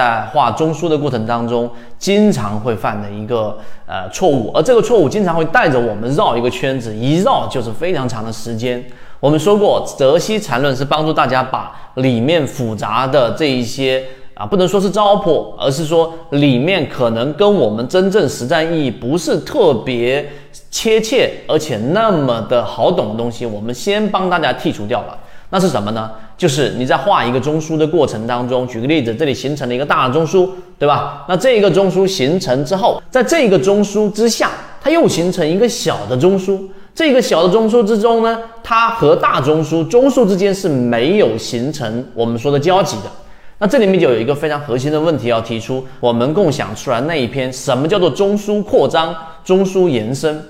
在画中枢的过程当中，经常会犯的一个呃错误，而这个错误经常会带着我们绕一个圈子，一绕就是非常长的时间。我们说过，泽西禅论是帮助大家把里面复杂的这一些啊，不能说是糟粕，而是说里面可能跟我们真正实战意义不是特别切切，而且那么的好懂的东西，我们先帮大家剔除掉了。那是什么呢？就是你在画一个中枢的过程当中，举个例子，这里形成了一个大的中枢，对吧？那这个中枢形成之后，在这个中枢之下，它又形成一个小的中枢。这个小的中枢之中呢，它和大中枢中枢之间是没有形成我们说的交集的。那这里面就有一个非常核心的问题要提出：我们共享出来那一篇，什么叫做中枢扩张、中枢延伸？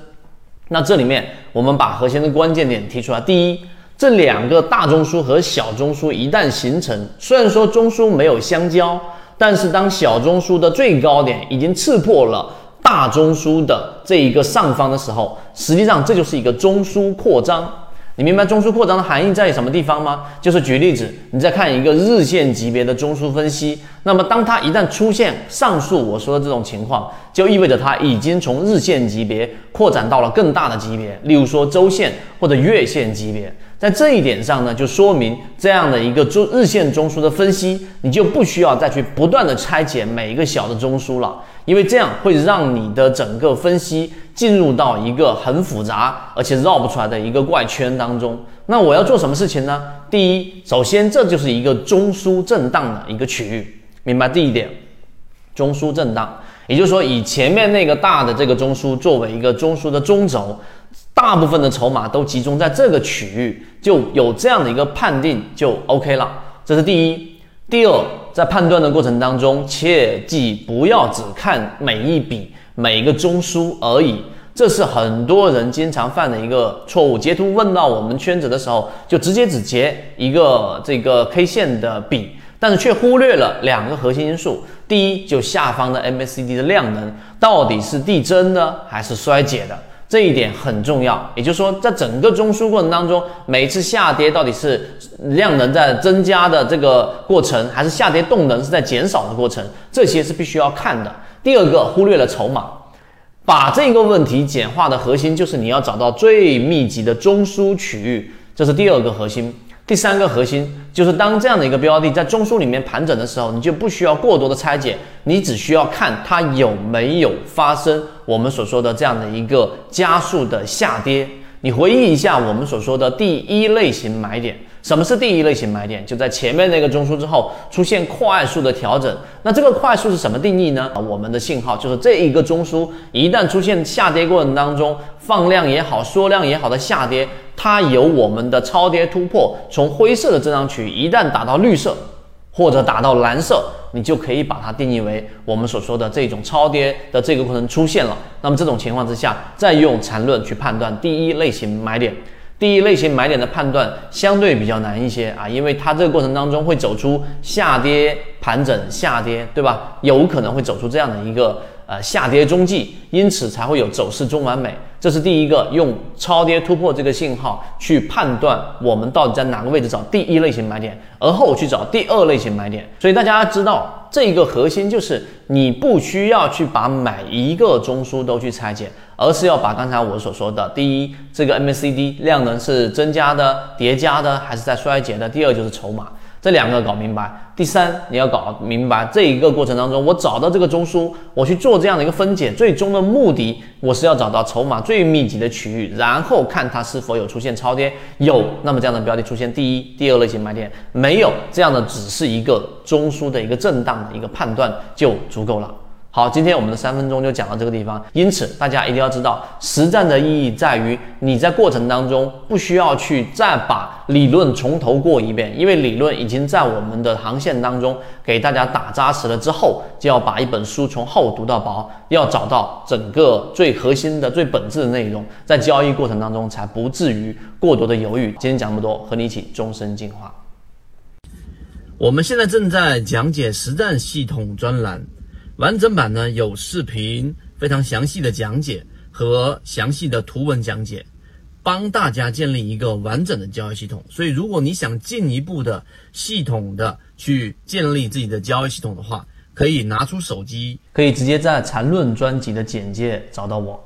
那这里面我们把核心的关键点提出来。第一，这两个大中枢和小中枢一旦形成，虽然说中枢没有相交，但是当小中枢的最高点已经刺破了大中枢的这一个上方的时候，实际上这就是一个中枢扩张。你明白中枢扩张的含义在什么地方吗？就是举例子，你再看一个日线级别的中枢分析，那么当它一旦出现上述我说的这种情况，就意味着它已经从日线级别扩展到了更大的级别，例如说周线或者月线级别。在这一点上呢，就说明这样的一个中日线中枢的分析，你就不需要再去不断的拆解每一个小的中枢了，因为这样会让你的整个分析进入到一个很复杂而且绕不出来的一个怪圈当中。那我要做什么事情呢？第一，首先这就是一个中枢震荡的一个区域，明白第一点，中枢震荡，也就是说以前面那个大的这个中枢作为一个中枢的中轴。大部分的筹码都集中在这个区域，就有这样的一个判定就 OK 了。这是第一。第二，在判断的过程当中，切记不要只看每一笔每一个中枢而已，这是很多人经常犯的一个错误。截图问到我们圈子的时候，就直接只截一个这个 K 线的笔，但是却忽略了两个核心因素。第一，就下方的 MACD 的量能到底是递增的还是衰减的。这一点很重要，也就是说，在整个中枢过程当中，每一次下跌到底是量能在增加的这个过程，还是下跌动能是在减少的过程，这些是必须要看的。第二个，忽略了筹码，把这个问题简化的核心就是你要找到最密集的中枢区域，这是第二个核心。第三个核心就是当这样的一个标的在中枢里面盘整的时候，你就不需要过多的拆解，你只需要看它有没有发生我们所说的这样的一个加速的下跌。你回忆一下我们所说的第一类型买点。什么是第一类型买点？就在前面那个中枢之后出现快速的调整。那这个快速是什么定义呢？我们的信号就是这一个中枢一旦出现下跌过程当中放量也好、缩量也好的下跌，它有我们的超跌突破，从灰色的增长区一旦打到绿色或者打到蓝色，你就可以把它定义为我们所说的这种超跌的这个过程出现了。那么这种情况之下，再用缠论去判断第一类型买点。第一类型买点的判断相对比较难一些啊，因为它这个过程当中会走出下跌盘整下跌，对吧？有可能会走出这样的一个呃下跌中继，因此才会有走势中完美。这是第一个用超跌突破这个信号去判断我们到底在哪个位置找第一类型买点，而后去找第二类型买点。所以大家知道这个核心就是你不需要去把每一个中枢都去拆解。而是要把刚才我所说的，第一，这个 MACD 量能是增加的、叠加的，还是在衰竭的？第二就是筹码，这两个搞明白。第三，你要搞明白这一个过程当中，我找到这个中枢，我去做这样的一个分解，最终的目的，我是要找到筹码最密集的区域，然后看它是否有出现超跌，有，那么这样的标的出现第一、第二类型买点，没有这样的，只是一个中枢的一个震荡的一个判断就足够了。好，今天我们的三分钟就讲到这个地方。因此，大家一定要知道，实战的意义在于你在过程当中不需要去再把理论从头过一遍，因为理论已经在我们的航线当中给大家打扎实了。之后就要把一本书从厚读到薄，要找到整个最核心的、最本质的内容，在交易过程当中才不至于过多的犹豫。今天讲这么多，和你一起终身进化。我们现在正在讲解实战系统专栏。完整版呢有视频，非常详细的讲解和详细的图文讲解，帮大家建立一个完整的交易系统。所以，如果你想进一步的系统的去建立自己的交易系统的话，可以拿出手机，可以直接在缠论专辑的简介找到我。